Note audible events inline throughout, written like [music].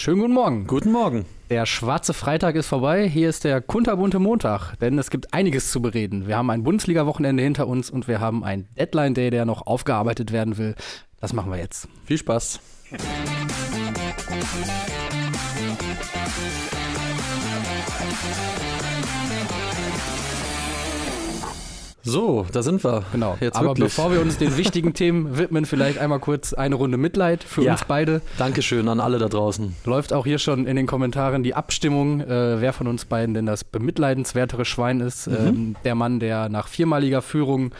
Schönen guten Morgen. Guten Morgen. Der schwarze Freitag ist vorbei. Hier ist der kunterbunte Montag, denn es gibt einiges zu bereden. Wir haben ein Bundesliga-Wochenende hinter uns und wir haben einen Deadline-Day, der noch aufgearbeitet werden will. Das machen wir jetzt. Viel Spaß. So, da sind wir. Genau. Jetzt Aber wirklich. bevor wir uns den wichtigen Themen widmen, vielleicht einmal kurz eine Runde Mitleid für Ja. uns beide. Dankeschön an alle da draußen. Läuft auch hier schon in den Kommentaren die Abstimmung, äh, wer von uns beiden denn das bemitleidenswertere Schwein ist. Mhm. Ähm, der Mann, der nach viermaliger Führung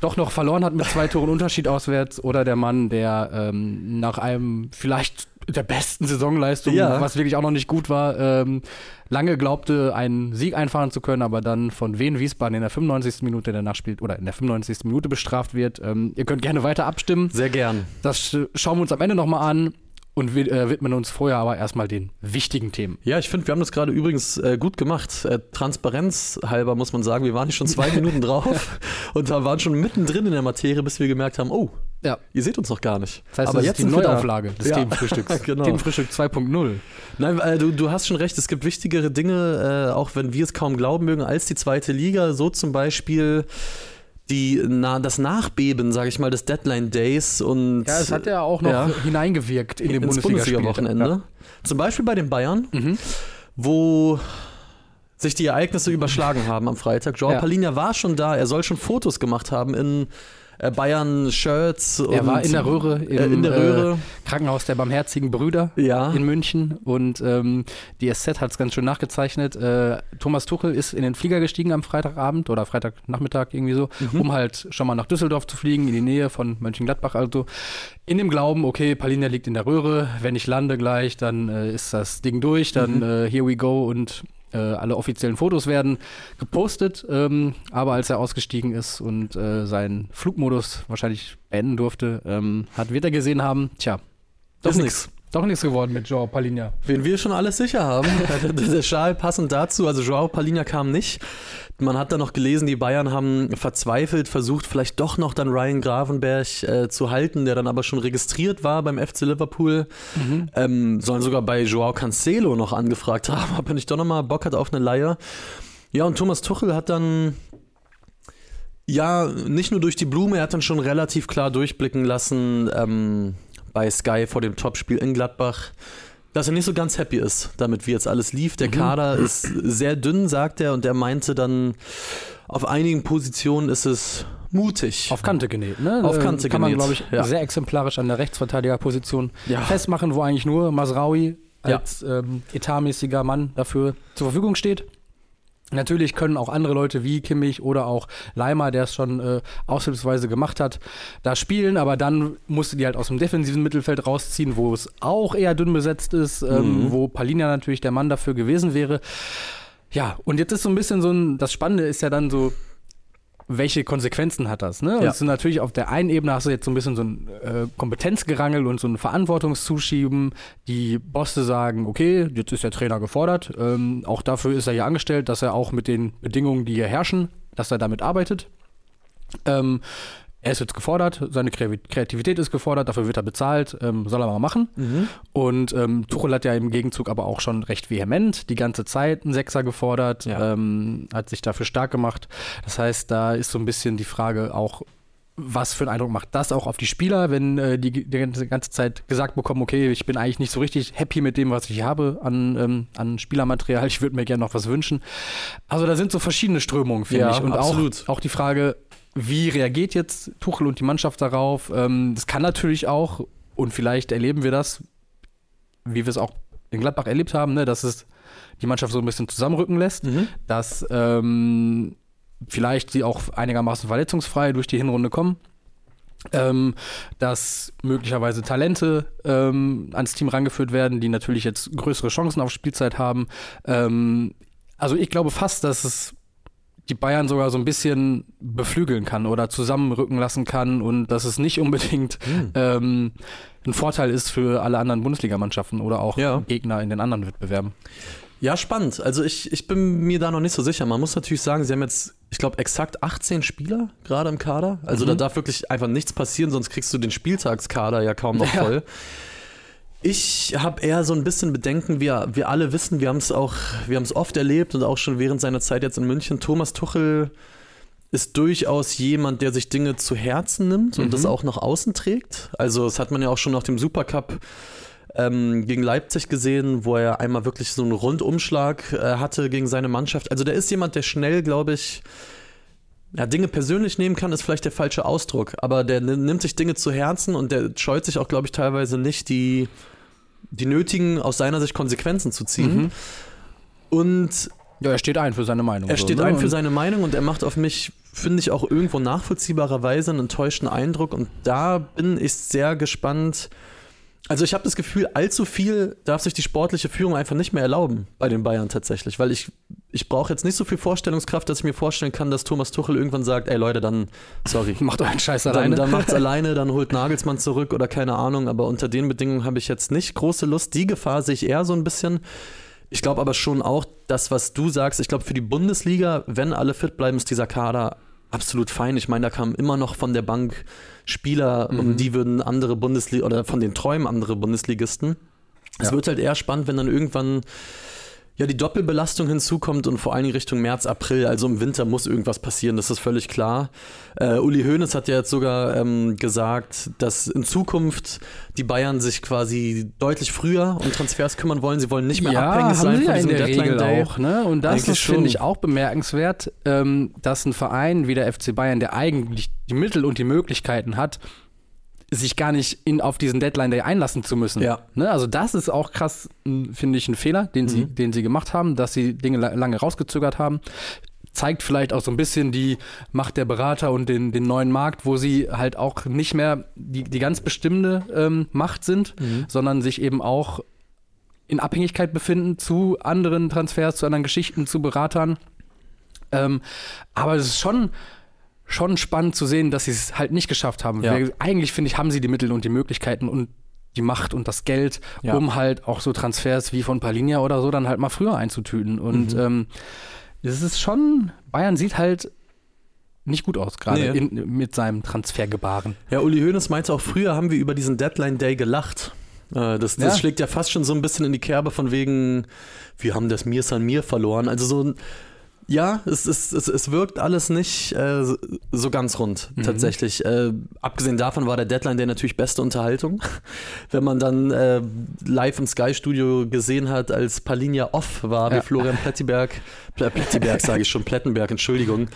doch noch verloren hat mit zwei Toren Unterschied auswärts oder der Mann, der ähm, nach einem vielleicht der besten Saisonleistung, Ja. was wirklich auch noch nicht gut war, ähm, lange glaubte, einen Sieg einfahren zu können, aber dann von Wien Wiesbaden in der 95. Minute danach spielt oder in der 95. Minute bestraft wird. Ähm, ihr könnt gerne weiter abstimmen. Sehr gern. Das sch- schauen wir uns am Ende nochmal an und wir äh, widmen uns vorher aber erstmal den wichtigen Themen. Ja, ich finde, wir haben das gerade übrigens äh, gut gemacht. Äh, Transparenz halber muss man sagen, wir waren hier schon zwei [laughs] Minuten drauf und da waren schon mittendrin in der Materie, bis wir gemerkt haben, oh, Ja. ihr seht uns noch gar nicht. Das heißt, Aber das jetzt ist die. Neuauflage des Ja. Themenfrühstücks. [laughs] Genau. Themenfrühstück 2.0. Nein, äh, du, du hast schon recht, es gibt wichtigere Dinge, äh, auch wenn wir es kaum glauben mögen, als die zweite Liga. So zum Beispiel die, na, das Nachbeben, sage ich mal, des Deadline Days und Ja, es hat ja auch noch Ja. hineingewirkt in den ins Bundesliga-Spiel. Bundesliga-Wochenende. Zum Beispiel bei den Bayern, Mhm. wo sich die Ereignisse überschlagen haben am Freitag. Joao Ja. Palinha war schon da, er soll schon Fotos gemacht haben in Bayern-Shirts. Er und- war in der Röhre im äh, in der Röhre. Äh, Krankenhaus der Barmherzigen Brüder ja. in München und ähm, die SZ hat es ganz schön nachgezeichnet. Äh, Thomas Tuchel ist in den Flieger gestiegen am Freitagabend oder Freitagnachmittag irgendwie so, Mhm. um halt schon mal nach Düsseldorf zu fliegen, in die Nähe von Mönchengladbach also. In dem Glauben, okay, Palinja liegt in der Röhre, wenn ich lande gleich, dann äh, ist das Ding durch, dann Mhm. äh, here we go und äh, alle offiziellen Fotos werden gepostet, ähm, aber als er ausgestiegen ist und äh, seinen Flugmodus wahrscheinlich beenden durfte, ähm, hat, wird er gesehen haben, tja, doch Ist nichts. Doch nichts geworden mit Joao Palinha. Wen wir schon alles sicher haben. [laughs] der, Schal passend dazu. Also Joao Palinha kam nicht. Man hat dann noch gelesen, die Bayern haben verzweifelt versucht, vielleicht doch noch dann Ryan Gravenberg äh, zu halten, der dann aber schon registriert war beim FC Liverpool. Ähm, sollen sogar bei Joao Cancelo noch angefragt haben, [laughs] ob er nicht doch nochmal Bock hat auf eine Leihe. Ja, und Thomas Tuchel hat dann ja, nicht nur durch die Blume, er hat dann schon relativ klar durchblicken lassen ähm, bei Sky vor dem Topspiel in Gladbach, dass er nicht so ganz happy ist, damit wie jetzt alles lief. Der Kader ist sehr dünn, sagt er, und er meinte dann, auf einigen Positionen ist es mutig. Auf Kante genäht, ne? Auf Kante Kann man, genäht, glaube ich, ja. sehr exemplarisch an der Rechtsverteidigerposition Ja. festmachen, wo eigentlich nur Masraui Ja. als ähm, etatmäßiger Mann dafür zur Verfügung steht. Natürlich können auch andere Leute wie Kimmich oder auch Leimer, der es schon äh, aushilfsweise gemacht hat, da spielen, aber dann musst du die halt aus dem defensiven Mittelfeld rausziehen, wo es auch eher dünn besetzt ist, ähm, Mhm. wo Palinja natürlich der Mann dafür gewesen wäre. Ja, und jetzt ist so ein bisschen so ein, das Spannende ist ja dann so, welche Konsequenzen hat das? Ne? Und Ja. natürlich auf der einen Ebene hast du jetzt so ein bisschen so ein äh, Kompetenzgerangel und so ein Verantwortungszuschieben. Die Bosse sagen, okay, jetzt ist der Trainer gefordert. Ähm, auch dafür ist er hier angestellt, dass er auch mit den Bedingungen, die hier herrschen, dass er damit arbeitet. Ähm, er ist jetzt gefordert, seine Kreativität ist gefordert, dafür wird er bezahlt, ähm, soll er mal machen. Mhm. Und ähm, Tuchel hat ja im Gegenzug aber auch schon recht vehement die ganze Zeit einen Sechser gefordert, Ja. ähm, hat sich dafür stark gemacht. Das heißt, da ist so ein bisschen die Frage auch, was für einen Eindruck macht das auch auf die Spieler, wenn äh, die die ganze, ganze Zeit gesagt bekommen, okay, ich bin eigentlich nicht so richtig happy mit dem, was ich habe an, ähm, an Spielermaterial, ich würde mir gerne noch was wünschen. Also da sind so verschiedene Strömungen, finde Ja, ich. Und absolut. Auch, auch die Frage, wie reagiert jetzt Tuchel und die Mannschaft darauf? Ähm, das kann natürlich auch, und vielleicht erleben wir das, wie wir es auch in Gladbach erlebt haben, ne, dass es die Mannschaft so ein bisschen zusammenrücken lässt, Mhm. dass ähm, vielleicht sie auch einigermaßen verletzungsfrei durch die Hinrunde kommen. Ähm, dass möglicherweise Talente ähm, ans Team rangeführt werden, die natürlich jetzt größere Chancen auf Spielzeit haben. Ähm, also ich glaube fast, dass es die Bayern sogar so ein bisschen beflügeln kann oder zusammenrücken lassen kann und dass es nicht unbedingt Hm. ähm, ein Vorteil ist für alle anderen Bundesligamannschaften oder auch Ja. Gegner in den anderen Wettbewerben. Ja, spannend. Also ich, ich bin mir da noch nicht so sicher. Man muss natürlich sagen, sie haben jetzt, ich glaube, exakt 18 Spieler gerade im Kader. Also Mhm. da darf wirklich einfach nichts passieren, sonst kriegst du den Spieltagskader ja kaum noch [laughs] Ja. Ich habe eher so ein bisschen Bedenken, wir, wir alle wissen, wir haben es auch, wir haben es oft erlebt und auch schon während seiner Zeit jetzt in München. Thomas Tuchel ist durchaus jemand, der sich Dinge zu Herzen nimmt und Mhm. das auch nach außen trägt. Also das hat man ja auch schon nach dem Supercup ähm, gegen Leipzig gesehen, wo er einmal wirklich so einen Rundumschlag äh, hatte gegen seine Mannschaft. Also der ist jemand, der schnell, glaube ich, ja, Dinge persönlich nehmen kann, ist vielleicht der falsche Ausdruck, aber der ni- nimmt sich Dinge zu Herzen und der scheut sich auch, glaube ich, teilweise nicht, die, die nötigen, aus seiner Sicht Konsequenzen zu ziehen. Mhm. Und Ja, er steht ein für seine Meinung. er so, steht ne? ein für seine Meinung und er macht auf mich, finde ich, auch irgendwo nachvollziehbarerweise einen enttäuschten Eindruck. Und da bin ich sehr gespannt. Also ich habe das Gefühl, allzu viel darf sich die sportliche Führung einfach nicht mehr erlauben bei den Bayern tatsächlich, weil ich, ich brauche jetzt nicht so viel Vorstellungskraft, dass ich mir vorstellen kann, dass Thomas Tuchel irgendwann sagt, ey Leute, dann, sorry, [laughs] Macht euren Scheiß dann, alleine. dann macht's [laughs] alleine, dann holt Nagelsmann zurück oder keine Ahnung. Aber unter den Bedingungen habe ich jetzt nicht große Lust. Die Gefahr sehe ich eher so ein bisschen. Ich glaube aber schon auch, das, was du sagst, ich glaube für die Bundesliga, wenn alle fit bleiben, ist dieser Kader absolut fein. Ich meine, da kamen immer noch von der Bank Spieler, um Mhm. die würden andere Bundesliga oder von den Träumen andere Bundesligisten. Es Ja. wird halt eher spannend, wenn dann irgendwann ja die Doppelbelastung hinzukommt und vor allen Dingen Richtung März, April, also im Winter muss irgendwas passieren, das ist völlig klar. Äh, Uli Hoeneß hat ja jetzt sogar ähm, gesagt, dass in Zukunft die Bayern sich quasi deutlich früher um Transfers kümmern wollen. Sie wollen nicht mehr ja, abhängig sein von ja diesem der Deadline Regel Day. auch. Ne? Und das ist, finde ich, auch bemerkenswert, ähm, dass ein Verein wie der FC Bayern, der eigentlich die Mittel und die Möglichkeiten hat, sich gar nicht in, auf diesen Deadline Day einlassen zu müssen. Ja. Ne? Also das ist auch krass, finde ich, ein Fehler, den, sie, Mhm. den sie gemacht haben, dass sie Dinge la lange rausgezögert haben. Zeigt vielleicht auch so ein bisschen die Macht der Berater und den, den neuen Markt, wo sie halt auch nicht mehr die, die ganz bestimmende ähm, Macht sind, Mhm. sondern sich eben auch in Abhängigkeit befinden zu anderen Transfers, zu anderen Geschichten, zu Beratern. Ähm, aber es ist schon, schon spannend zu sehen, dass sie es halt nicht geschafft haben. Ja. Eigentlich, finde ich, haben sie die Mittel und die Möglichkeiten und die Macht und das Geld, Ja. um halt auch so Transfers wie von Palinia oder so dann halt mal früher einzutüten. Und Mhm. ähm, es ist schon, Bayern sieht halt nicht gut aus, gerade Nee. mit seinem Transfergebaren. Ja, Uli Hoeneß meinte auch, früher haben wir über diesen Deadline Day gelacht. Äh, Das, das Ja. schlägt ja fast schon so ein bisschen in die Kerbe von wegen, wir haben das Mir San Mir verloren. Also so ein, ja, es, es, es, es wirkt alles nicht äh, so- ganz rund, Mhm. tatsächlich. Äh, abgesehen davon war der Deadline Day natürlich beste Unterhaltung. [laughs] Wenn man dann äh, live im Sky-Studio gesehen hat, als Palinja off war, wie Ja. Florian Plettiberg, [laughs] Pl Plettiberg sage ich schon, Plettenberg, Entschuldigung,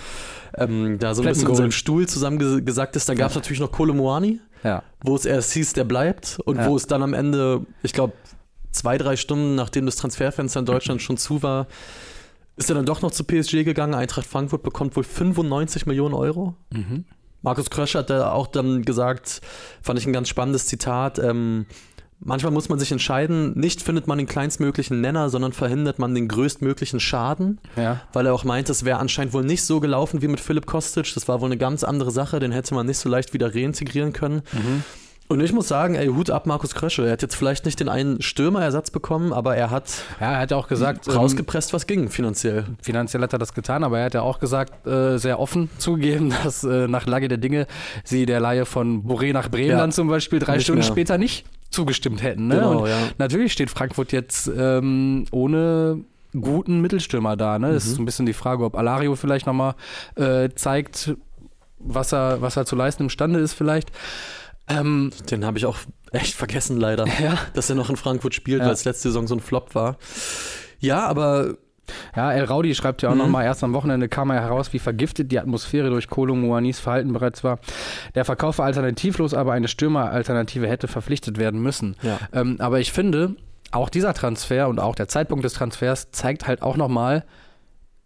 ähm, da so ein bisschen in seinem Stuhl zusammengesackt ist. Dann gab es natürlich noch Kolomoani, Ja. wo es erst hieß, der bleibt und Ja. wo es dann am Ende, ich glaube, zwei, drei Stunden, nachdem das Transferfenster in Deutschland schon zu war, ist er dann doch noch zu PSG gegangen. Eintracht Frankfurt bekommt wohl 95 Millionen Euro. Mhm. Markus Krösch hat da auch dann gesagt, fand ich ein ganz spannendes Zitat, ähm, manchmal muss man sich entscheiden, nicht findet man den kleinstmöglichen Nenner, sondern verhindert man den größtmöglichen Schaden Ja. weil er auch meint, es wäre anscheinend wohl nicht so gelaufen wie mit Philipp Kostic. Das war wohl eine ganz andere Sache, den hätte man nicht so leicht wieder reintegrieren können. Mhm. Und ich muss sagen, ey, Hut ab Markus Krösche. Er hat jetzt vielleicht nicht den einen Stürmerersatz bekommen, aber er hat Ja, er hat ja auch gesagt, ähm, rausgepresst, was ging finanziell. finanziell hat er das getan, aber er hat ja auch gesagt, äh, sehr offen [laughs] zugegeben, dass äh, nach Lage der Dinge sie der Laie von Boré nach Bremen Ja. dann zum Beispiel drei Nicht Stunden mehr. später nicht zugestimmt hätten. Ne? Genau, Und ja. natürlich steht Frankfurt jetzt ähm, ohne guten Mittelstürmer da. Ne? Das Mhm. ist so ein bisschen die Frage, ob Alario vielleicht nochmal äh, zeigt, was er, was er zu leisten imstande ist vielleicht. Ähm, Den habe ich auch echt vergessen, leider, [laughs] ja. dass er noch in Frankfurt spielt, Ja. weil es letzte Saison so ein Flop war. Ja, aber Ja, El Raudi schreibt ja auch Mhm. nochmal, erst am Wochenende kam er heraus, wie vergiftet die Atmosphäre durch Kolo Muanis Verhalten bereits war. Der Verkauf war alternativlos, aber eine Stürmeralternative hätte verpflichtet werden müssen. ja. Ähm, aber ich finde, auch dieser Transfer und auch der Zeitpunkt des Transfers zeigt halt auch nochmal,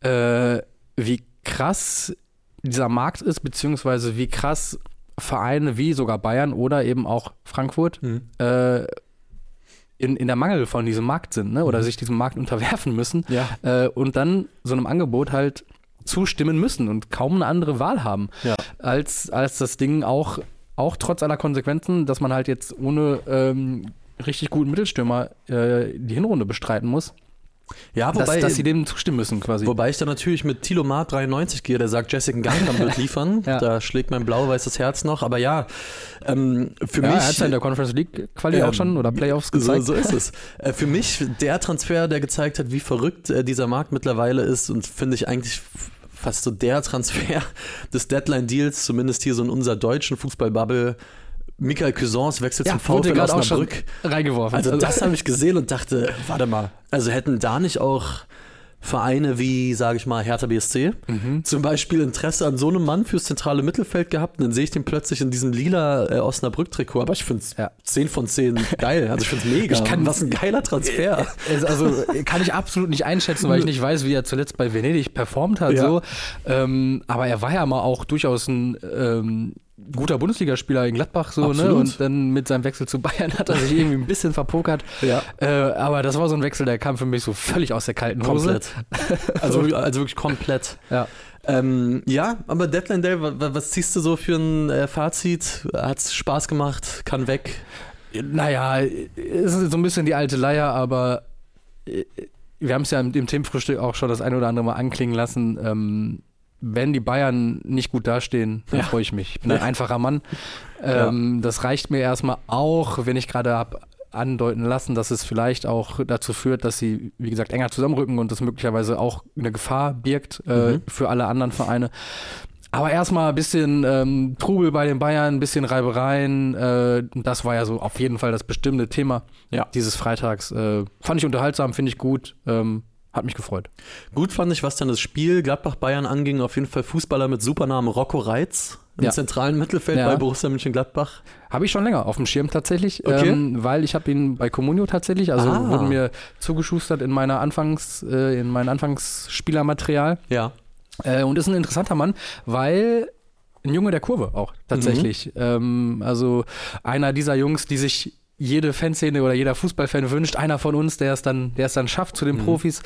äh, wie krass dieser Markt ist, beziehungsweise wie krass Vereine wie sogar Bayern oder eben auch Frankfurt Mhm. äh, in, in der Mangel von diesem Markt sind ne? oder Mhm. sich diesem Markt unterwerfen müssen Ja. äh, und dann so einem Angebot halt zustimmen müssen und kaum eine andere Wahl haben, Ja. als, als das Ding auch, auch trotz aller Konsequenzen, dass man halt jetzt ohne ähm, richtig guten Mittelstürmer äh, die Hinrunde bestreiten muss, Ja, dass, wobei, dass sie dem zustimmen müssen quasi. wobei ich da natürlich mit Thilo Mart 93 gehe, der sagt, Jessica Gangkamp wird [laughs] liefern. Ja. Da schlägt mein blau-weißes Herz noch. Aber ja, ähm, für ja, mich. er hat ja in der Conference League Quali Ja, auch schon oder Playoffs So, gezeigt. so ist es. [laughs] Äh, für mich der Transfer, der gezeigt hat, wie verrückt äh, dieser Markt mittlerweile ist und finde ich eigentlich fast so der Transfer [laughs] des Deadline-Deals, zumindest hier so in unserer deutschen Fußballbubble. Michael Cousins wechselt Ja, zum VfL Osnabrück. reingeworfen. Also das habe ich gesehen und dachte, [laughs] warte mal, also hätten da nicht auch Vereine wie, sage ich mal, Hertha BSC Mhm. zum Beispiel Interesse an so einem Mann fürs zentrale Mittelfeld gehabt und dann sehe ich den plötzlich in diesem lila äh, Osnabrück-Trikot, aber ich finde es Ja. 10 von 10 geil, also ich finde es mega. Ich kann- Was ein geiler Transfer. Es- Also kann ich absolut nicht einschätzen, weil ich nicht weiß, wie er zuletzt bei Venedig performt hat. Ja. So. Ähm, aber er war ja mal auch durchaus ein ähm, guter Bundesligaspieler in Gladbach so, ne? Und dann mit seinem Wechsel zu Bayern hat er sich irgendwie ein bisschen verpokert. [laughs] Ja. Äh, aber das war so ein Wechsel, der kam für mich so völlig aus der kalten Hose. Komplett. [laughs] Also, wirklich- also wirklich komplett. Ja. Ähm, ja, aber Deadline Day, wa- wa- was ziehst du so für ein äh, Fazit? Hat's Spaß gemacht? Kann weg? Naja, es ist so ein bisschen die alte Leier, aber äh, wir haben es ja im, im Themenfrühstück auch schon das ein oder andere Mal anklingen lassen. Ähm, wenn die Bayern nicht gut dastehen, dann Ja. freue ich mich. Ich bin ein Ja. einfacher Mann. Ähm, Das reicht mir erstmal auch, wenn ich gerade habe andeuten lassen, dass es vielleicht auch dazu führt, dass sie, wie gesagt, enger zusammenrücken und das möglicherweise auch eine Gefahr birgt äh, Mhm. für alle anderen Vereine. Aber erstmal ein bisschen ähm, Trubel bei den Bayern, ein bisschen Reibereien. Äh, das war ja so auf jeden Fall das bestimmte Thema Ja. dieses Freitags. Äh, fand ich unterhaltsam, finde ich gut. Ähm, hat mich gefreut. Gut fand ich, was dann das Spiel Gladbach-Bayern anging, auf jeden Fall Fußballer mit Supernamen Rocco Reitz im Ja. zentralen Mittelfeld Ja. bei Borussia Mönchengladbach. Habe ich schon länger auf dem Schirm tatsächlich, Okay. ähm, weil ich habe ihn bei Comunio tatsächlich, also Ah. wurden mir zugeschustert in meiner Anfangs, äh, in mein Anfangsspielermaterial. Ja. Äh, und ist ein interessanter Mann, weil ein Junge der Kurve auch tatsächlich. Ähm, also einer dieser Jungs, die sich jede Fanszene oder jeder Fußballfan wünscht, einer von uns, der es dann, der es dann schafft zu den Mhm. Profis.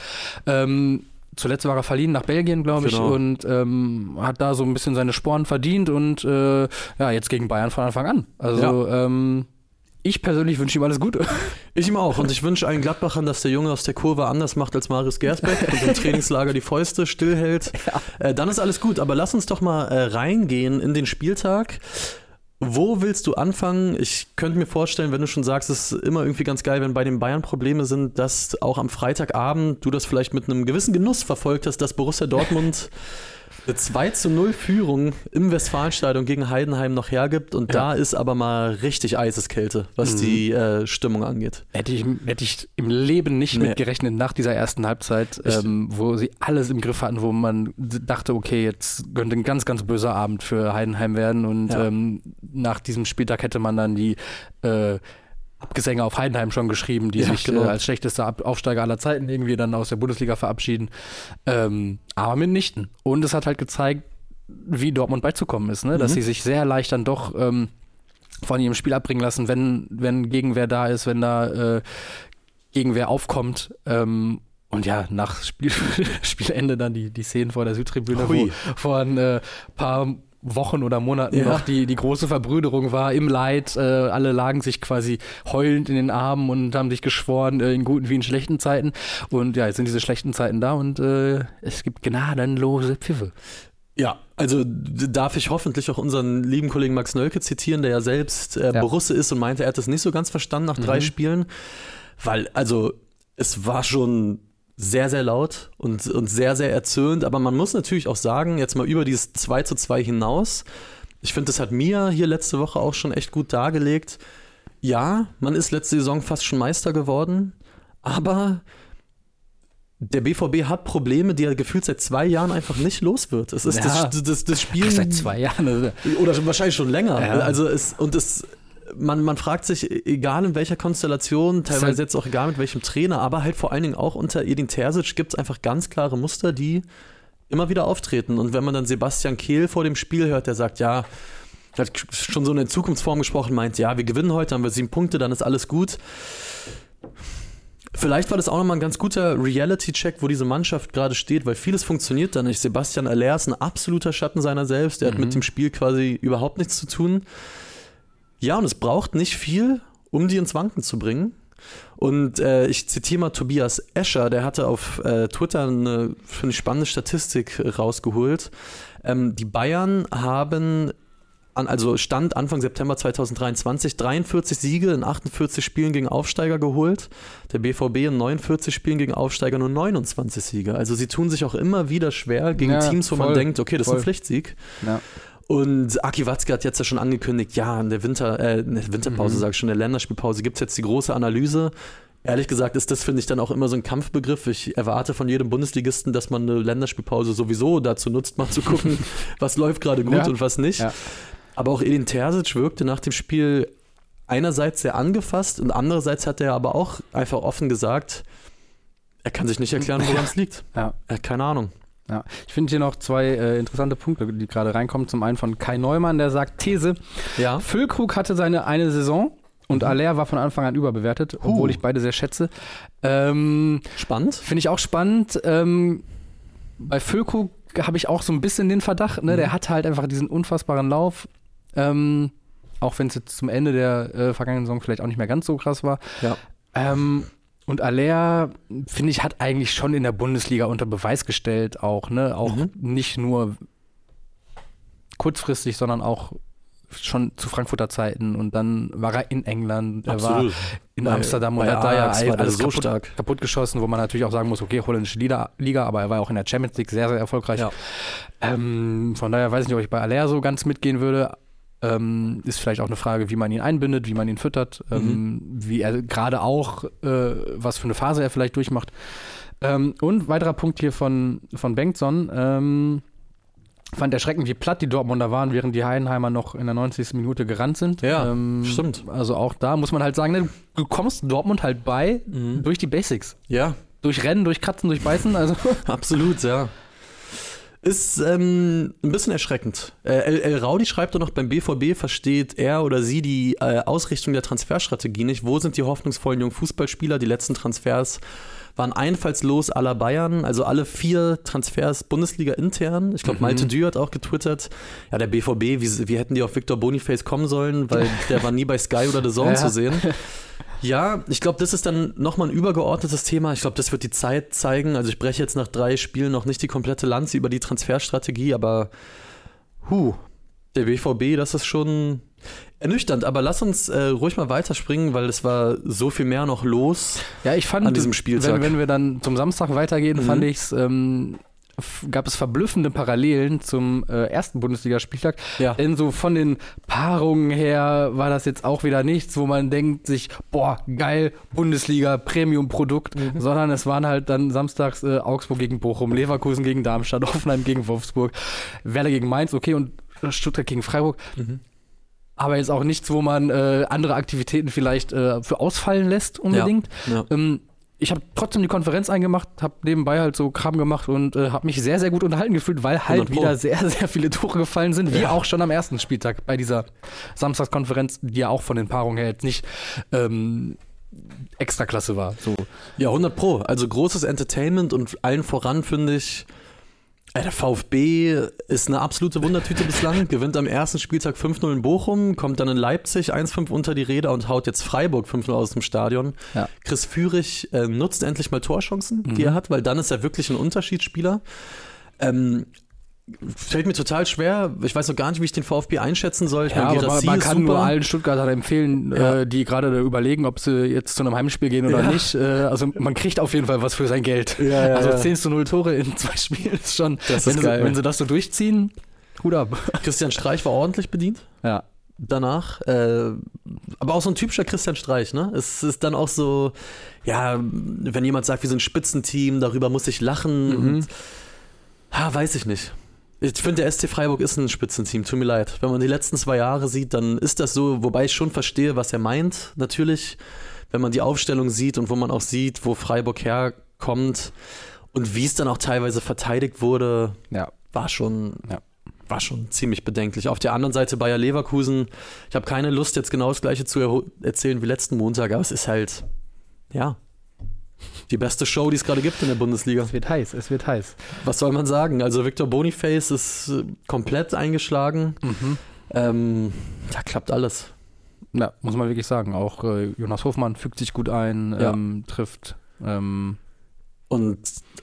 Ähm, zuletzt war er verliehen nach Belgien, glaube ich, Genau. und ähm, hat da so ein bisschen seine Sporen verdient und äh, ja, jetzt gegen Bayern von Anfang an. Also ähm, ich persönlich wünsche ihm alles Gute. [laughs] Ich ihm auch. Und ich wünsche allen Gladbachern, dass der Junge aus der Kurve anders macht als Marius Gersbeck und im [laughs] Trainingslager die Fäuste stillhält. Äh, dann ist alles gut. Aber lass uns doch mal äh, reingehen in den Spieltag. Wo willst du anfangen? Ich könnte mir vorstellen, wenn du schon sagst, es ist immer irgendwie ganz geil, wenn bei den Bayern Probleme sind, dass auch am Freitagabend du das vielleicht mit einem gewissen Genuss verfolgt hast, dass Borussia Dortmund [laughs] eine 2 zu 0 Führung im Westfalenstadion gegen Heidenheim noch hergibt. Und Ja. da ist aber mal richtig Eiseskälte, was Mhm. die äh, Stimmung angeht. Hätte ich, hätte ich im Leben nicht Nee. mit gerechnet nach dieser ersten Halbzeit, ähm, wo sie alles im Griff hatten, wo man dachte, okay, jetzt könnte ein ganz, ganz böser Abend für Heidenheim werden. Und Ja. ähm, nach diesem Spieltag hätte man dann die äh, Abgesänge auf Heidenheim schon geschrieben, die Ja, sich genau. äh, als schlechtester Aufsteiger aller Zeiten irgendwie dann aus der Bundesliga verabschieden. Ähm, aber mitnichten. Und es hat halt gezeigt, wie Dortmund beizukommen ist, ne? dass Mhm. sie sich sehr leicht dann doch ähm, von ihrem Spiel abbringen lassen, wenn, wenn Gegenwehr da ist, wenn da äh, Gegenwehr aufkommt. Ähm, und ja, nach Spiel, [laughs] Spielende dann die, die Szenen vor der Südtribüne, Hui. wo vor ein äh, paar Wochen oder Monaten Ja. noch die, die große Verbrüderung war im Leid. Äh, alle lagen sich quasi heulend in den Armen und haben sich geschworen, äh, in guten wie in schlechten Zeiten. Und ja, jetzt sind diese schlechten Zeiten da und äh, es gibt gnadenlose Pfiffe. Ja, also darf ich hoffentlich auch unseren lieben Kollegen Max Nölke zitieren, der ja selbst äh, Ja. Borusse ist und meinte, er hat das nicht so ganz verstanden nach drei Mhm. Spielen, weil also es war schon sehr, sehr laut und, und sehr, sehr erzürnt, aber man muss natürlich auch sagen, jetzt mal über dieses 2 zu 2 hinaus, ich finde, das hat Mia hier letzte Woche auch schon echt gut dargelegt. Ja, man ist letzte Saison fast schon Meister geworden, aber der BVB hat Probleme, die er gefühlt seit zwei Jahren einfach nicht los wird. Es ist Ja. das, das, das Spiel. Ach, seit zwei Jahren. Also, Oder wahrscheinlich schon länger. Ja. Also es, und es, man, man fragt sich, egal in welcher Konstellation, teilweise halt- jetzt auch egal mit welchem Trainer, aber halt vor allen Dingen auch unter Edin Terzic gibt es einfach ganz klare Muster, die immer wieder auftreten. Und wenn man dann Sebastian Kehl vor dem Spiel hört, der sagt, ja, hat schon so in der Zukunftsform gesprochen, meint, ja, wir gewinnen heute, haben wir sieben Punkte, dann ist alles gut. Vielleicht war das auch nochmal ein ganz guter Reality-Check, wo diese Mannschaft gerade steht, weil vieles funktioniert da nicht. Sebastian Aller ist ein absoluter Schatten seiner selbst. Der hat Mhm. mit dem Spiel quasi überhaupt nichts zu tun. Ja, und es braucht nicht viel, um die ins Wanken zu bringen. Und äh, ich zitiere mal Tobias Escher, der hatte auf äh, Twitter eine, eine spannende Statistik rausgeholt. Ähm, die Bayern haben an, also Stand Anfang September 2023 43 Siege in 48 Spielen gegen Aufsteiger geholt. Der BVB in 49 Spielen gegen Aufsteiger nur 29 Siege. Also sie tun sich auch immer wieder schwer gegen Ja, Teams, wo voll, man denkt, okay, das ist voll. ein Pflichtsieg. Ja. Und Aki Watzke hat jetzt ja schon angekündigt, ja, in der Winter, äh, in der Winterpause, Mhm. sage ich schon, in der Länderspielpause gibt es jetzt die große Analyse. Ehrlich gesagt ist das, finde ich, dann auch immer so ein Kampfbegriff. Ich erwarte von jedem Bundesligisten, dass man eine Länderspielpause sowieso dazu nutzt, mal zu gucken, [laughs] was läuft gerade gut Ja. und was nicht. Ja. Aber auch Edin Terzic wirkte nach dem Spiel einerseits sehr angefasst und andererseits hat er aber auch einfach offen gesagt, er kann sich nicht erklären, woran es liegt. Ja. Er hat keine Ahnung. Ja, ich finde hier noch zwei äh, interessante Punkte, die gerade reinkommen. Zum einen von Kai Neumann, der sagt, These, Ja. Füllkrug hatte seine eine Saison und Mhm. Aller war von Anfang an überbewertet, obwohl ich beide sehr schätze. Ähm, Spannend. finde ich auch spannend. Ähm, bei Füllkrug habe ich auch so ein bisschen den Verdacht, ne? Mhm. der hat halt einfach diesen unfassbaren Lauf. Ähm, auch wenn es jetzt zum Ende der äh, vergangenen Saison vielleicht auch nicht mehr ganz so krass war. Ja. Ähm, und Aller, finde ich, hat eigentlich schon in der Bundesliga unter Beweis gestellt, auch, ne? Auch Mhm. nicht nur kurzfristig, sondern auch schon zu Frankfurter Zeiten und dann war er in England, er war in Bei- Amsterdam und hat da ja alles so kaputt, stark. kaputt geschossen, wo man natürlich auch sagen muss, okay, holländische Liga, Liga, aber er war auch in der Champions League sehr, sehr erfolgreich. Ja. Ähm, von daher weiß ich nicht, ob ich bei Aller so ganz mitgehen würde. Ähm, ist vielleicht auch eine Frage, wie man ihn einbindet, wie man ihn füttert, ähm, wie er gerade auch, äh, was für eine Phase er vielleicht durchmacht. Ähm, und weiterer Punkt hier von, von Bengtson. Ähm, fand erschreckend, wie platt die Dortmunder waren, während die Heidenheimer noch in der 90. Minute gerannt sind. Ja, ähm, stimmt. Also auch da muss man halt sagen, ne, du kommst Dortmund halt bei Mhm. durch die Basics. Ja, Durch Rennen, durch Kratzen, durch Beißen. Also [laughs] absolut, ja. Ist ähm, ein bisschen erschreckend. Äh, El, El Raudi schreibt doch noch, beim BVB versteht er oder sie die äh, Ausrichtung der Transferstrategie nicht. Wo sind die hoffnungsvollen jungen Fußballspieler? Die letzten Transfers waren einfallslos aller Bayern, also alle vier Transfers Bundesliga intern. Ich glaube, Mhm. Malte Dü hat auch getwittert, ja, der BVB, wie, wie hätten die auf Victor Boniface kommen sollen, weil [laughs] der war nie bei Sky oder The Zone Ja. zu sehen. [laughs] Ja, ich glaube, das ist dann nochmal ein übergeordnetes Thema. Ich glaube, das wird die Zeit zeigen. Also ich breche jetzt nach drei Spielen noch nicht die komplette Lanze über die Transferstrategie, aber hu, der BVB, das ist schon ernüchternd. Aber lass uns äh, ruhig mal weiterspringen, weil es war so viel mehr noch los. Ja, ich fand, An diesem Spieltag. Wenn, wenn wir dann zum Samstag weitergehen, Mhm. fand ich es, ähm, gab es verblüffende Parallelen zum äh, ersten Bundesligaspieltag. Ja. Denn so von den Paarungen her war das jetzt auch wieder nichts, wo man denkt sich, boah, geil, Bundesliga, Premium-Produkt, Mhm. sondern es waren halt dann samstags äh, Augsburg gegen Bochum, Leverkusen gegen Darmstadt, [laughs] Hoffenheim gegen Wolfsburg, Werder gegen Mainz, okay, und Stuttgart gegen Freiburg. Mhm. Aber jetzt auch nichts, wo man äh, andere Aktivitäten vielleicht äh, für ausfallen lässt unbedingt. Ja. Ähm, ich habe trotzdem die Konferenz eingemacht, habe nebenbei halt so Kram gemacht und äh, habe mich sehr, sehr gut unterhalten gefühlt, weil halt 100 Pro. wieder sehr, sehr viele Tore gefallen sind, wie Ja. auch schon am ersten Spieltag bei dieser Samstagskonferenz, die ja auch von den Paarungen her jetzt nicht ähm, Extraklasse war. So. Ja, 100 Pro. Also großes Entertainment und allen voran finde ich, der VfB ist eine absolute Wundertüte bislang. Gewinnt am ersten Spieltag 5-0 in Bochum, kommt dann in Leipzig 1-5 unter die Räder und haut jetzt Freiburg 5-0 aus dem Stadion. Ja. Chris Führig äh, nutzt endlich mal Torchancen, die er hat, weil dann ist er wirklich ein Unterschiedsspieler. Ähm, fällt mir total schwer. Ich weiß noch gar nicht, wie ich den VfB einschätzen soll. Ich Ja, meine, aber man, kann super. nur allen Stuttgartern empfehlen, Ja. äh, die gerade überlegen, ob sie jetzt zu einem Heimspiel gehen oder Ja. nicht. Äh, also man kriegt auf jeden Fall was für sein Geld. Ja, also ja. 10 zu 0 Tore in [laughs] zwei Spielen ist schon, Das wenn, ist sie, geil. wenn sie das so durchziehen, Hut ab. [laughs] Christian Streich war ordentlich bedient. Ja. danach. Äh, aber auch so ein typischer Christian Streich, ne? Es ist dann auch so, ja, wenn jemand sagt, wir sind ein Spitzenteam, darüber muss ich lachen. Mhm. Und, ha, weiß ich nicht. Ich finde, der SC Freiburg ist ein Spitzenteam, tut mir leid. Wenn man die letzten zwei Jahre sieht, dann ist das so, wobei ich schon verstehe, was er meint, natürlich. Wenn man die Aufstellung sieht und wo man auch sieht, wo Freiburg herkommt und wie es dann auch teilweise verteidigt wurde, Ja. war schon, Ja. war schon ziemlich bedenklich. Auf der anderen Seite Bayer Leverkusen, ich habe keine Lust, jetzt genau das gleiche zu erzählen wie letzten Montag, aber es ist halt, ja, die beste Show, die es gerade gibt in der Bundesliga. Es wird heiß, es wird heiß. Was soll man sagen? Also Victor Boniface ist äh, komplett eingeschlagen. Mhm. Ähm, da klappt alles. Ja, muss man wirklich sagen. Auch äh, Jonas Hofmann fügt sich gut ein, Ja. ähm, trifft. Ähm, Und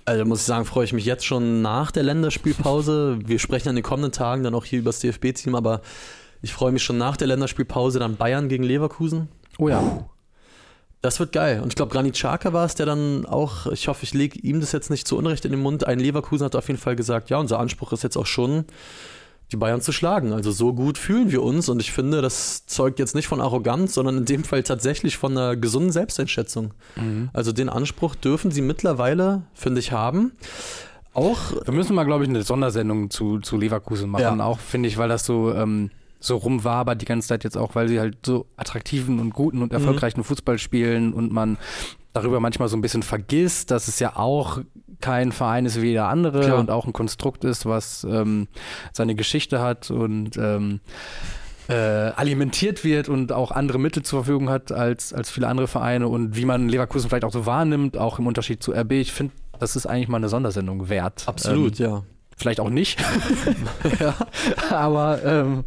also muss ich sagen, freue ich mich jetzt schon nach der Länderspielpause. [laughs] Wir sprechen an den kommenden Tagen dann auch hier über das DFB-Team, aber ich freue mich schon nach der Länderspielpause dann Bayern gegen Leverkusen. oh ja. Das wird geil. Und ich glaube, Granit Xhaka war es, der dann auch, ich hoffe, ich lege ihm das jetzt nicht zu Unrecht in den Mund. Ein Leverkusen hat auf jeden Fall gesagt, ja, unser Anspruch ist jetzt auch schon, die Bayern zu schlagen. Also so gut fühlen wir uns. Und ich finde, das zeugt jetzt nicht von Arroganz, sondern in dem Fall tatsächlich von einer gesunden Selbsteinschätzung. Mhm. Also den Anspruch dürfen sie mittlerweile, finde ich, haben. Auch Wir müssen mal, glaube ich, eine Sondersendung zu, zu Leverkusen machen. Ja. Auch, finde ich, weil das so, ähm, so rumwabert die ganze Zeit jetzt auch, weil sie halt so attraktiven und guten und erfolgreichen Fußball spielen und man darüber manchmal so ein bisschen vergisst, dass es ja auch kein Verein ist wie jeder andere Klar. und auch ein Konstrukt ist, was ähm, seine Geschichte hat und ähm, äh, alimentiert wird und auch andere Mittel zur Verfügung hat als, als viele andere Vereine und wie man Leverkusen vielleicht auch so wahrnimmt, auch im Unterschied zu RB. Ich finde, das ist eigentlich mal eine Sondersendung wert. absolut, Ähm, ja. Vielleicht auch nicht. [laughs] ja. Aber ähm,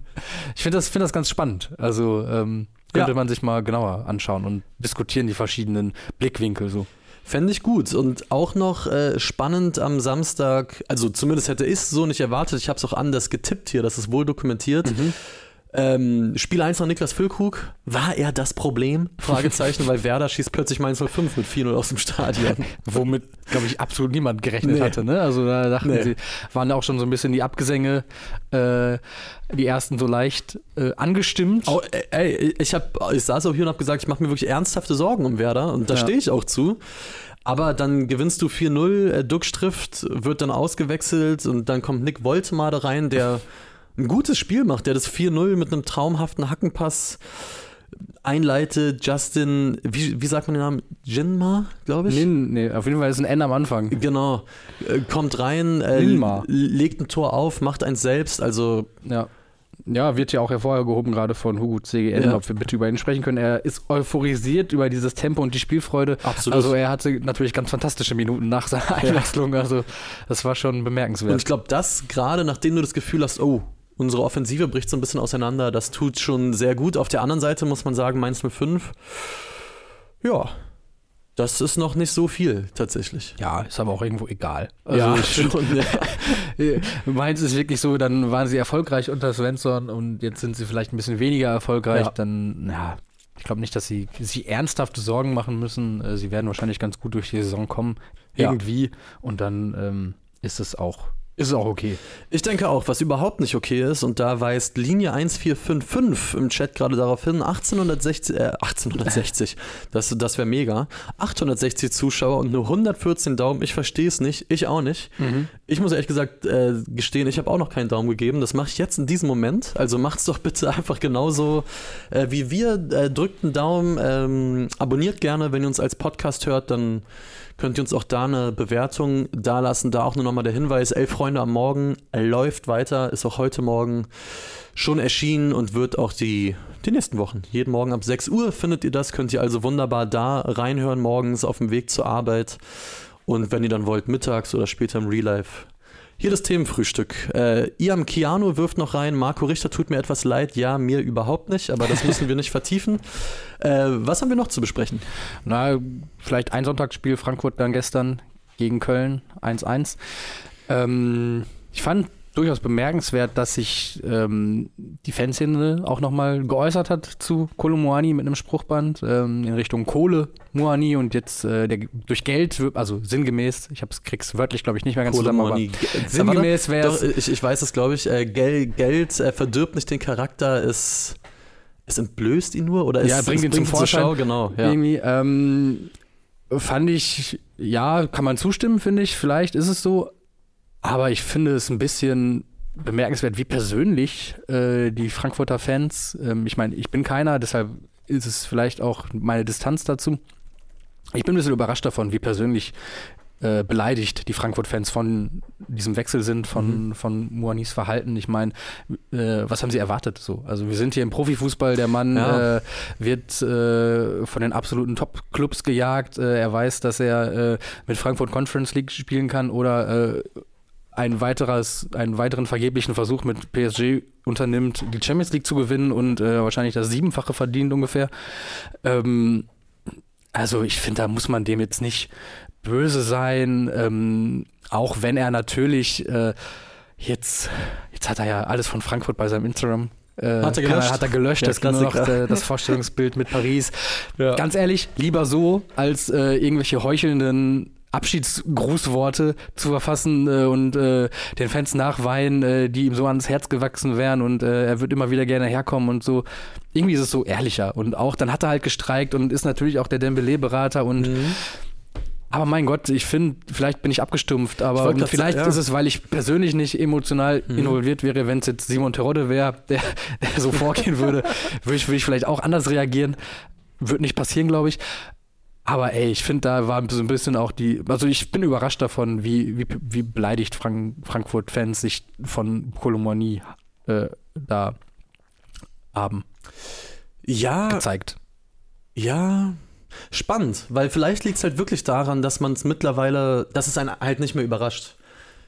ich finde das, find das ganz spannend. Also ähm, könnte Ja. man sich mal genauer anschauen und diskutieren die verschiedenen Blickwinkel so. Fände ich gut. Und auch noch äh, spannend am Samstag, also zumindest hätte ich es so nicht erwartet, ich habe es auch anders getippt hier, das ist wohl dokumentiert. Ähm, Spiel 1 nach Niklas Füllkrug, war er das Problem? Fragezeichen, weil Werder schießt plötzlich Mainz 05 mit 4-0 aus dem Stadion. [laughs] Womit, glaube ich, absolut niemand gerechnet Nee. hatte. Ne? Also da dachten Nee. sie, waren auch schon so ein bisschen die Abgesänge, äh, die ersten so leicht äh, angestimmt. Au- ey, ich, hab, ich saß auch hier und habe gesagt, ich mache mir wirklich ernsthafte Sorgen um Werder und da Ja. stehe ich auch zu. Aber dann gewinnst du 4-0, äh, Duck trifft, wird dann ausgewechselt und dann kommt Nick Woltemar da rein, der ein gutes Spiel macht, der das 4-0 mit einem traumhaften Hackenpass einleitet. Justin, wie, wie sagt man den Namen? Jinma, glaube ich? Nee, nee, auf jeden Fall ist ein N am Anfang. Genau. Äh, kommt rein, äh, legt ein Tor auf, macht eins selbst. Also Ja. Ja, wird ja auch hervorgehoben, gerade von Hugo CGN, Ja. ob wir bitte über ihn sprechen können. Er ist euphorisiert über dieses Tempo und die Spielfreude. Absolut. Also er hatte natürlich ganz fantastische Minuten nach seiner Einwechslung. Also das war schon Und bemerkenswert. ich glaube, das gerade, nachdem du das Gefühl hast, oh, unsere Offensive bricht so ein bisschen auseinander, das tut schon sehr gut. Auf der anderen Seite muss man sagen, Mainz 05, ja, das ist noch nicht so viel tatsächlich. ja, ist aber auch irgendwo egal. Also [laughs] find, schon. Ja. [laughs] Mainz ist wirklich so, dann waren sie erfolgreich unter Svensson und jetzt sind sie vielleicht ein bisschen weniger erfolgreich. Ja. Dann, ja, ich glaube nicht, dass sie sich ernsthafte Sorgen machen müssen. Äh, Sie werden wahrscheinlich ganz gut durch die Saison kommen, Ja. irgendwie. Und dann ähm, ist es auch, ist auch okay. Ich denke auch, was überhaupt nicht okay ist, und da weist Linie 1455 im Chat gerade darauf hin, 1860, äh, 1860, das, das wäre mega, 860 Zuschauer und nur 114 Daumen, ich verstehe es nicht, ich auch nicht. Ich muss ehrlich gesagt äh, gestehen, ich habe auch noch keinen Daumen gegeben, das mache ich jetzt in diesem Moment, also macht's doch bitte [laughs] einfach genauso äh, wie wir, äh, drückt einen Daumen, ähm, abonniert gerne, wenn ihr uns als Podcast hört, dann könnt ihr uns auch da eine Bewertung dalassen. Da auch nur nochmal der Hinweis, Elf Freunde am Morgen läuft weiter, ist auch heute Morgen schon erschienen und wird auch die, die nächsten Wochen. Jeden Morgen ab 6 Uhr findet ihr das, könnt ihr also wunderbar da reinhören morgens auf dem Weg zur Arbeit. Und wenn ihr dann wollt, mittags oder später im Real Life. Hier das Themenfrühstück. Äh, Iam Kiano wirft noch rein. Marco Richter tut mir etwas leid. Ja, mir überhaupt nicht, aber das müssen wir nicht [laughs] vertiefen. Äh, was haben wir noch zu besprechen? Na, vielleicht ein Sonntagsspiel Frankfurt dann gestern gegen Köln 1-1. Ähm, ich fand durchaus bemerkenswert, dass sich ähm, die Fanszene auch nochmal geäußert hat zu Kolo Muani mit einem Spruchband ähm, in Richtung Kohle Muani und jetzt äh, der, durch Geld, also sinngemäß, ich hab's, krieg's wörtlich glaube ich nicht mehr ganz zusammen, aber Money. sinngemäß wäre es ich, ich weiß es, glaube ich. Äh, Gel, Geld äh, verdirbt nicht den Charakter, es, es entblößt ihn nur oder Ja, es, bringt ihn zum Vorschein. Schau, genau. Ja. irgendwie. Ähm, fand ich, ja, kann man zustimmen, finde ich. Vielleicht ist es so. Aber ich finde es ein bisschen bemerkenswert, wie persönlich äh, die Frankfurter Fans, ähm, ich meine, ich bin keiner, deshalb ist es vielleicht auch meine Distanz dazu. Ich bin ein bisschen überrascht davon, wie persönlich äh, beleidigt die Frankfurt-Fans von diesem Wechsel sind, von, von Moanis Verhalten. Ich meine, äh, was haben sie erwartet so? Also wir sind hier im Profifußball, der Mann Ja. äh, wird äh, von den absoluten Top-Clubs gejagt. Äh, er weiß, dass er äh, mit Frankfurt Conference League spielen kann oder äh, ein weiteres, einen weiteren vergeblichen Versuch mit PSG unternimmt, die Champions League zu gewinnen und äh, wahrscheinlich das Siebenfache verdient ungefähr. Ähm, also ich finde, da muss man dem jetzt nicht böse sein, ähm, auch wenn er natürlich äh, jetzt, jetzt hat er ja alles von Frankfurt bei seinem Instagram äh, hat er gelöscht? hat er gelöscht, das, nur noch, äh, das Vorstellungsbild mit Paris. Ja. Ganz ehrlich, lieber so, als äh, irgendwelche heuchelnden Abschiedsgrußworte zu verfassen äh, und äh, den Fans nachweinen, äh, die ihm so ans Herz gewachsen wären und äh, er wird immer wieder gerne herkommen und so. Irgendwie ist es so ehrlicher und auch dann hat er halt gestreikt und ist natürlich auch der Dembele-Berater und mhm. Aber mein Gott, ich finde, vielleicht bin ich abgestumpft, aber ich vielleicht ja. ist es, weil ich persönlich nicht emotional mhm. involviert wäre, wenn es jetzt Simon Terodde wäre, der, der, so vorgehen würde, [laughs] würde ich, würd ich vielleicht auch anders reagieren. Wird nicht passieren, glaube ich. Aber ey, ich finde, da war so ein bisschen auch die, also ich bin überrascht davon, wie, wie, wie beleidigt Frank, Frankfurt-Fans sich von Kolomanie äh, da haben. Ja. Gezeigt. Ja. Spannend, weil vielleicht liegt es halt wirklich daran, dass man es mittlerweile, dass es einen halt nicht mehr überrascht,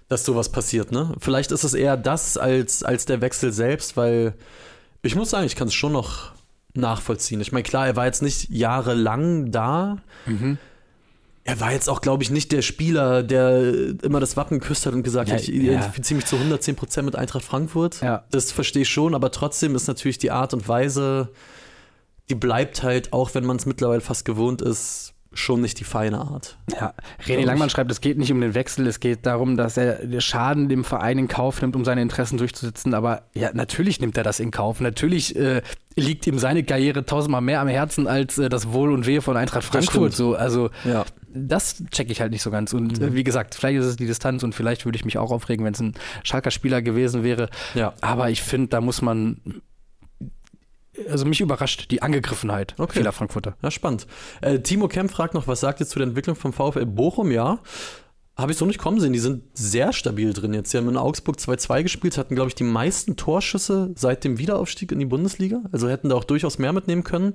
dass sowas passiert, ne? Vielleicht ist es eher das als, als der Wechsel selbst, weil ich muss sagen, ich kann es schon noch nachvollziehen. Ich meine, klar, er war jetzt nicht jahrelang da. Mhm. Er war jetzt auch, glaube ich, nicht der Spieler, der immer das Wappen geküsst hat und gesagt hat, ja, ich identifiziere mich zu 110% mit Eintracht Frankfurt. Ja. Das verstehe ich schon, aber trotzdem ist natürlich die Art und Weise, die bleibt halt, auch wenn man es mittlerweile fast gewohnt ist, schon nicht die feine Art. Ja, René Langmann schreibt, es geht nicht um den Wechsel, es geht darum, dass er den Schaden dem Verein in Kauf nimmt, um seine Interessen durchzusetzen. Aber ja, natürlich nimmt er das in Kauf. Natürlich äh, liegt ihm seine Karriere tausendmal mehr am Herzen als äh, das Wohl und Wehe von Eintracht Frankfurt. So, also ja. das checke ich halt nicht so ganz. Und äh, mhm. wie gesagt, vielleicht ist es die Distanz und vielleicht würde ich mich auch aufregen, wenn es ein Schalker Spieler gewesen wäre. Ja. Aber ich finde, da muss man also mich überrascht die Angegriffenheit okay. vieler Frankfurter. Ja, spannend. Äh, Timo Kemp fragt noch, was sagt ihr zu der Entwicklung vom VfL Bochum? Ja, habe ich so nicht kommen sehen. Die sind sehr stabil drin jetzt. Sie haben in Augsburg 2-2 gespielt, hatten, glaube ich, die meisten Torschüsse seit dem Wiederaufstieg in die Bundesliga. Also hätten da auch durchaus mehr mitnehmen können.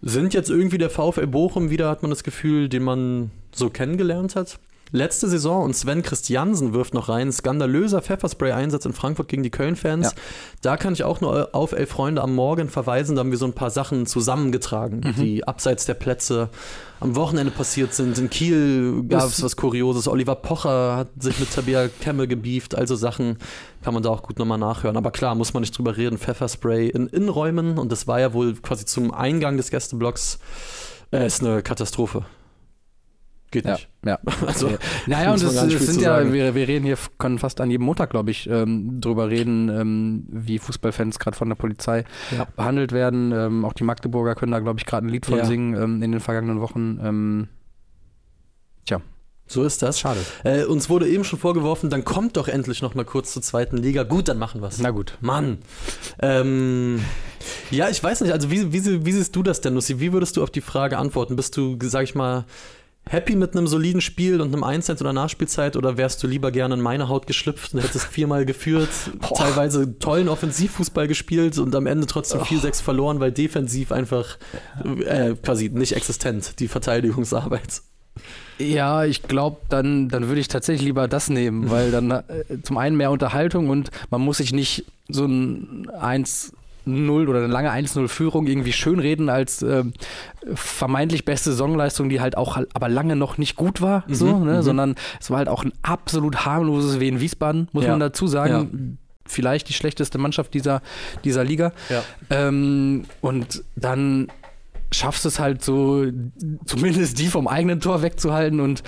Sind jetzt irgendwie der VfL Bochum wieder, hat man das Gefühl, den man so kennengelernt hat. Letzte Saison und Sven Christiansen wirft noch rein, skandalöser Pfefferspray-Einsatz in Frankfurt gegen die Köln-Fans. Ja. Da kann ich auch nur auf Elf Freunde am Morgen verweisen. Da haben wir so ein paar Sachen zusammengetragen, mhm. die abseits der Plätze am Wochenende passiert sind. In Kiel gab es was Kurioses. Oliver Pocher hat sich mit Tabea Kemme gebieft. Also Sachen kann man da auch gut nochmal nachhören. Aber klar, muss man nicht drüber reden. Pfefferspray in Innenräumen und das war ja wohl quasi zum Eingang des Gästeblocks. Äh, ist eine Katastrophe. Geht nicht. Ja. [laughs] Also, naja, und es, es sind ja, wir, wir reden hier, können fast an jedem Montag, glaube ich, ähm, drüber reden, ähm, wie Fußballfans gerade von der Polizei ja. behandelt werden. Ähm, auch die Magdeburger können da, glaube ich, gerade ein Lied von ja. singen ähm, in den vergangenen Wochen. Ähm, tja. So ist das. Schade. Äh, uns wurde eben schon vorgeworfen, dann kommt doch endlich noch mal kurz zur zweiten Liga. Gut, dann machen wir es. Na gut. Mann. Ähm, ja, ich weiß nicht, also wie, wie, wie siehst du das denn, Lucy? Wie würdest du auf die Frage antworten? Bist du, sag ich mal, happy mit einem soliden Spiel und einem Einsatz oder Nachspielzeit oder wärst du lieber gerne in meine Haut geschlüpft und hättest viermal geführt, [laughs] Boah. teilweise tollen Offensivfußball gespielt und am Ende trotzdem 4-6 verloren, weil defensiv einfach äh, quasi nicht existent, die Verteidigungsarbeit. Ja, ich glaube, dann, dann würde ich tatsächlich lieber das nehmen, weil dann äh, zum einen mehr Unterhaltung und man muss sich nicht so ein 1 0 oder eine lange 1-0-Führung irgendwie schönreden als äh, vermeintlich beste Saisonleistung, die halt auch aber lange noch nicht gut war, mhm, so, ne? Mhm. sondern es war halt auch ein absolut harmloses Wien Wiesbaden, muss ja. man dazu sagen. Ja. Vielleicht die schlechteste Mannschaft dieser, dieser Liga. Ja. Ähm, und dann schaffst es halt so, zumindest die vom eigenen Tor wegzuhalten und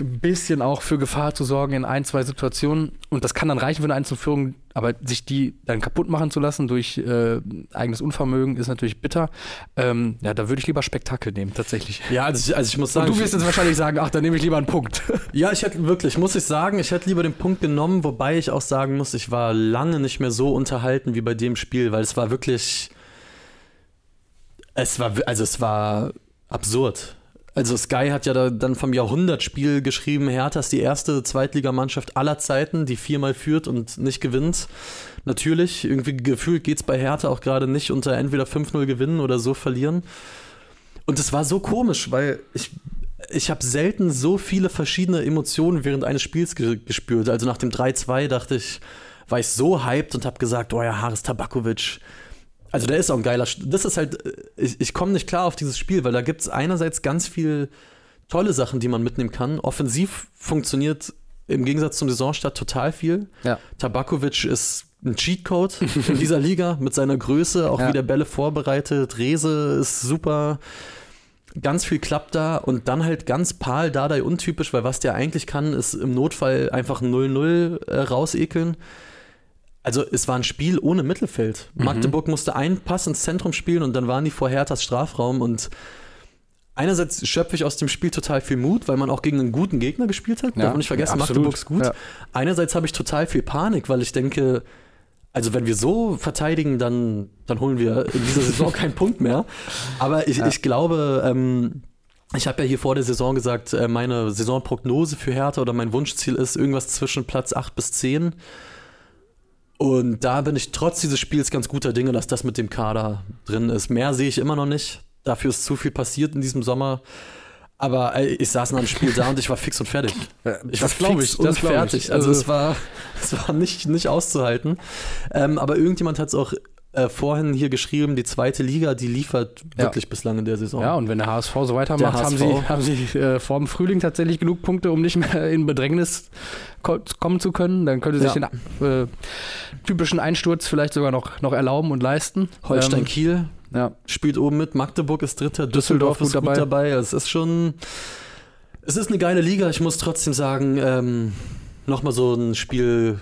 ein bisschen auch für Gefahr zu sorgen in ein, zwei Situationen. Und das kann dann reichen für eine Einzelführung, aber sich die dann kaputt machen zu lassen durch äh, eigenes Unvermögen ist natürlich bitter. Ähm, ja, da würde ich lieber Spektakel nehmen, tatsächlich. Ja, also ich, also ich muss sagen. Und du wirst jetzt wahrscheinlich sagen, ach, dann nehme ich lieber einen Punkt. [laughs] Ja, ich hätte wirklich, muss ich sagen, ich hätte lieber den Punkt genommen, wobei ich auch sagen muss, ich war lange nicht mehr so unterhalten wie bei dem Spiel, weil es war wirklich. Es war, also es war absurd. Also Sky hat ja da dann vom Jahrhundertspiel geschrieben, Hertha ist die erste Zweitligamannschaft aller Zeiten, die viermal führt und nicht gewinnt. Natürlich, irgendwie gefühlt geht es bei Hertha auch gerade nicht unter entweder 5-0 gewinnen oder so verlieren. Und es war so komisch, weil ich, ich habe selten so viele verschiedene Emotionen während eines Spiels ge gespürt. Also nach dem 3-2 dachte ich, war ich so hyped und habe gesagt, oh ja, Haris Tabakovic. Also der ist auch ein geiler. Das ist halt, ich, ich komme nicht klar auf dieses Spiel, weil da gibt es einerseits ganz viel tolle Sachen, die man mitnehmen kann. Offensiv funktioniert im Gegensatz zum Saisonstart total viel. Ja. Tabakovic ist ein Cheatcode in dieser Liga [laughs] mit seiner Größe, auch Ja. wie der Bälle vorbereitet. Rese ist super. Ganz viel klappt da und dann halt ganz Pal Dardai untypisch, weil was der eigentlich kann, ist im Notfall einfach ein 0-0 äh, rausekeln. Also es war ein Spiel ohne Mittelfeld. Mhm. Magdeburg musste einen Pass ins Zentrum spielen und dann waren die vor Herthas Strafraum und einerseits schöpfe ich aus dem Spiel total viel Mut, weil man auch gegen einen guten Gegner gespielt hat. Ja, Darf man nicht vergessen, absolut. Magdeburg ist gut. Ja. Einerseits habe ich total viel Panik, weil ich denke, also wenn wir so verteidigen, dann, dann holen wir in dieser Saison [laughs] keinen Punkt mehr. Aber ich, Ja. ich glaube, ähm, ich habe ja hier vor der Saison gesagt, äh, meine Saisonprognose für Hertha oder mein Wunschziel ist irgendwas zwischen Platz 8 bis 10. Und da bin ich trotz dieses Spiels ganz guter Dinge, dass das mit dem Kader drin ist. Mehr sehe ich immer noch nicht. Dafür ist zu viel passiert in diesem Sommer. Aber äh, ich saß nach dem Spiel da und ich war fix und fertig. [laughs] Ich war das glaube fix ich, das glaube fertig. ich. Also Also- es war, [laughs] es war nicht, nicht auszuhalten. Ähm, aber irgendjemand hat es auch äh, vorhin hier geschrieben, die zweite Liga, die liefert Ja. wirklich bislang in der Saison. Ja, und wenn der HSV so weitermacht, Der haben HSV. sie, haben sie äh, vor dem Frühling tatsächlich genug Punkte, um nicht mehr in Bedrängnis ko kommen zu können. Dann könnte sich Ja. den äh, typischen Einsturz vielleicht sogar noch, noch erlauben und leisten. Holstein Ähm, Kiel ja. spielt oben mit, Magdeburg ist Dritter, Düsseldorf, Düsseldorf ist gut dabei. dabei. Es ist schon, es ist eine geile Liga. Ich muss trotzdem sagen, ähm, nochmal so ein Spiel.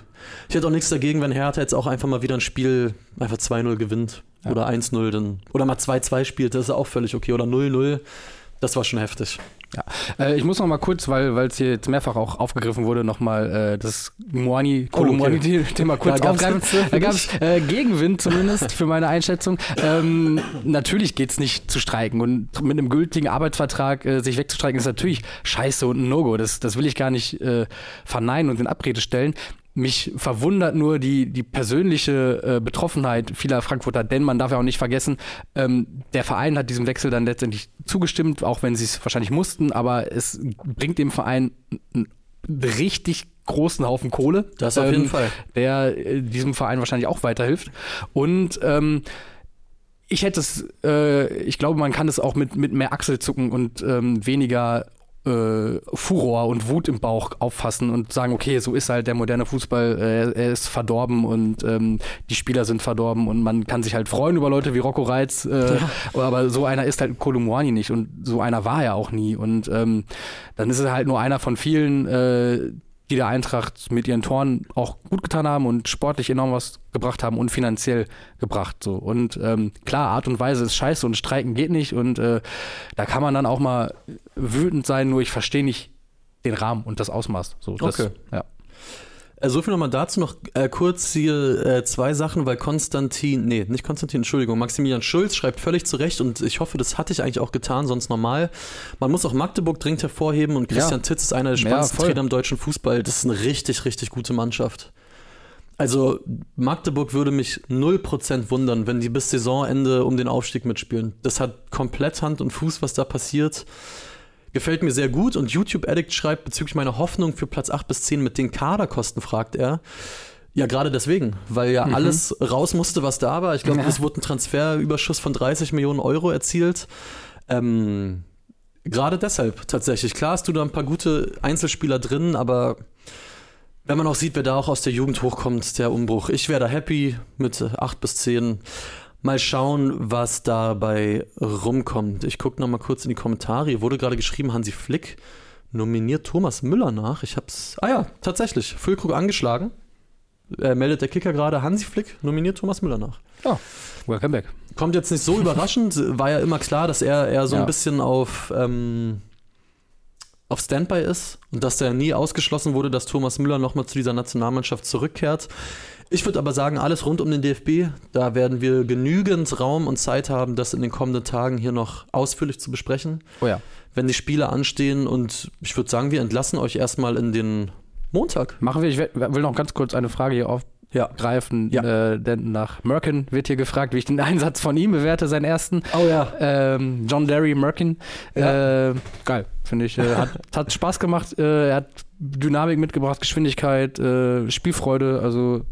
Ich hätte auch nichts dagegen, wenn Hertha jetzt auch einfach mal wieder ein Spiel einfach 2-0 gewinnt Ja. oder 1-0 dann oder mal 2-2 spielt, das ist auch völlig okay oder 0-0. Das war schon heftig. Äh, ich muss noch mal kurz, weil weil es hier jetzt mehrfach auch aufgegriffen wurde, noch mal äh, das Moani, Oh, okay. [laughs] Kurz Ja, gab's aufgreifen. [laughs] Da gab es äh, Gegenwind zumindest für meine Einschätzung. Ähm, natürlich geht es nicht zu streiken und mit einem gültigen Arbeitsvertrag äh, sich wegzustreiken ist natürlich scheiße und ein No-Go. Das, das will ich gar nicht äh, verneinen und in Abrede stellen. Mich verwundert nur die, die persönliche äh, Betroffenheit vieler Frankfurter, denn man darf ja auch nicht vergessen, ähm, der Verein hat diesem Wechsel dann letztendlich zugestimmt, auch wenn sie es wahrscheinlich mussten, aber es bringt dem Verein einen richtig großen Haufen Kohle. Das auf jeden ähm, Fall. der äh, diesem Verein wahrscheinlich auch weiterhilft. Und ähm, ich hätte es, äh, ich glaube, man kann es auch mit, mit mehr Achselzucken und ähm, weniger äh, Furor und Wut im Bauch auffassen und sagen, okay, so ist halt der moderne Fußball, äh, er ist verdorben und ähm, die Spieler sind verdorben und man kann sich halt freuen über Leute wie Rocco Reitz, äh, aber so einer ist halt Kolumuani nicht und so einer war er auch nie und ähm, dann ist er halt nur einer von vielen, äh, die der Eintracht mit ihren Toren auch gut getan haben und sportlich enorm was gebracht haben und finanziell gebracht. So. Und ähm, klar, Art und Weise ist scheiße und streiken geht nicht und äh, da kann man dann auch mal wütend sein, nur ich verstehe nicht den Rahmen und das Ausmaß. So, das, Okay. Ja. Äh, So viel nochmal dazu noch äh, kurz hier äh, zwei Sachen, weil Konstantin, nee, nicht Konstantin, Entschuldigung, Maximilian Schulz schreibt völlig zu Recht und ich hoffe, das hatte ich eigentlich auch getan, sonst normal. Man muss auch Magdeburg dringend hervorheben und Christian Ja. Titz ist einer der Ja, spannendsten voll. Trainer im deutschen Fußball. Das ist eine richtig, richtig gute Mannschaft. Also Magdeburg würde mich 0% wundern, wenn die bis Saisonende um den Aufstieg mitspielen. Das hat komplett Hand und Fuß, was da passiert. Gefällt mir sehr gut und YouTube Addict schreibt bezüglich meiner Hoffnung für Platz 8 bis 10 mit den Kaderkosten, fragt er. Ja, gerade deswegen, weil ja alles raus musste, was da war. Ich glaube, Ja. es wurde ein Transferüberschuss von 30 Millionen Euro erzielt. Ähm, gerade deshalb tatsächlich. Klar hast du da ein paar gute Einzelspieler drin, aber wenn man auch sieht, wer da auch aus der Jugend hochkommt, der Umbruch. Ich wäre da happy mit 8 bis 10. Mal schauen, was dabei rumkommt. Ich gucke noch mal kurz in die Kommentare. Hier wurde gerade geschrieben, Hansi Flick nominiert Thomas Müller nach. Ich hab's. Ah ja, tatsächlich. Füllkrug angeschlagen. Äh, meldet der Kicker gerade, Hansi Flick nominiert Thomas Müller nach. ja, welcome back. Kommt jetzt nicht so [laughs] überraschend, war ja immer klar, dass er, er so Ja. ein bisschen auf, ähm, auf Standby ist und dass der nie ausgeschlossen wurde, dass Thomas Müller nochmal zu dieser Nationalmannschaft zurückkehrt. Ich würde aber sagen, alles rund um den DFB, da werden wir genügend Raum und Zeit haben, das in den kommenden Tagen hier noch ausführlich zu besprechen, Oh ja. wenn die Spiele anstehen. Und ich würde sagen, wir entlassen euch erstmal in den Montag. Machen wir, ich will will noch ganz kurz eine Frage hier auf, Ja. greifen, Ja. Äh, denn nach Merkin wird hier gefragt, wie ich den [laughs] Einsatz von ihm bewerte, seinen ersten. Oh ja. Ähm, John Derry Merkin. Ja. Äh, geil, finde ich. Äh, hat, hat Spaß gemacht. Äh, er hat Dynamik mitgebracht, Geschwindigkeit, äh, Spielfreude. Also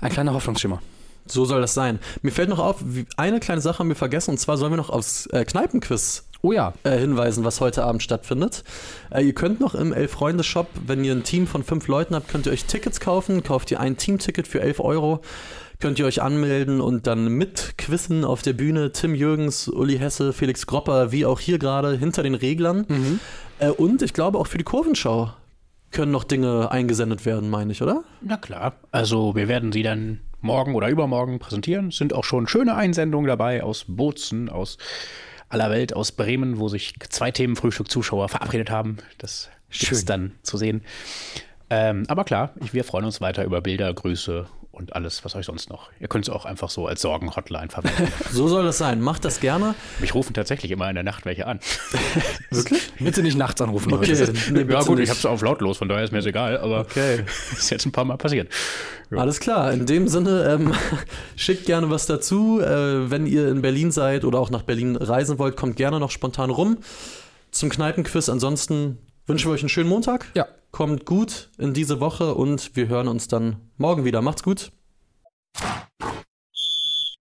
ein kleiner Hoffnungsschimmer. So soll das sein. Mir fällt noch auf, wie- eine kleine Sache haben wir vergessen, und zwar sollen wir noch aufs äh, Kneipenquiz Oh ja. äh, hinweisen, was heute Abend stattfindet. Äh, ihr könnt noch im Elf-Freunde-Shop, wenn ihr ein Team von fünf Leuten habt, könnt ihr euch Tickets kaufen. Kauft ihr ein Teamticket für 11 Euro. Könnt ihr euch anmelden und dann mit quizzen auf der Bühne. Tim Jürgens, Uli Hesse, Felix Gropper, wie auch hier gerade hinter den Reglern. Äh, und ich glaube auch für die Kurvenschau können noch Dinge eingesendet werden, meine ich, oder? Na klar. Also wir werden sie dann morgen oder übermorgen präsentieren. Es sind auch schon schöne Einsendungen dabei aus Bozen, aus aller Welt, aus Bremen, wo sich zwei Themenfrühstück-Zuschauer verabredet haben. Das ist dann zu sehen. Ähm, aber klar, ich, wir freuen uns weiter über Bilder, Grüße und alles, was euch sonst noch. Ihr könnt es auch einfach so als Sorgen-Hotline verwenden. [laughs] So soll das sein. Macht das gerne. Mich rufen tatsächlich immer in der Nacht welche an. [laughs] Wirklich? Bitte nicht nachts anrufen, Okay. Leute. Nee, ja gut, nicht. ich habe es auf lautlos, von daher ist mir das egal, aber Okay. [laughs] ist jetzt ein paar Mal passiert. Alles klar, in dem Sinne, ähm, schickt gerne was dazu. Äh, wenn ihr in Berlin seid oder auch nach Berlin reisen wollt, kommt gerne noch spontan rum zum Kneipenquiz. Ansonsten wünschen wir euch einen schönen Montag. Ja. Kommt gut in diese Woche und wir hören uns dann morgen wieder. Macht's gut.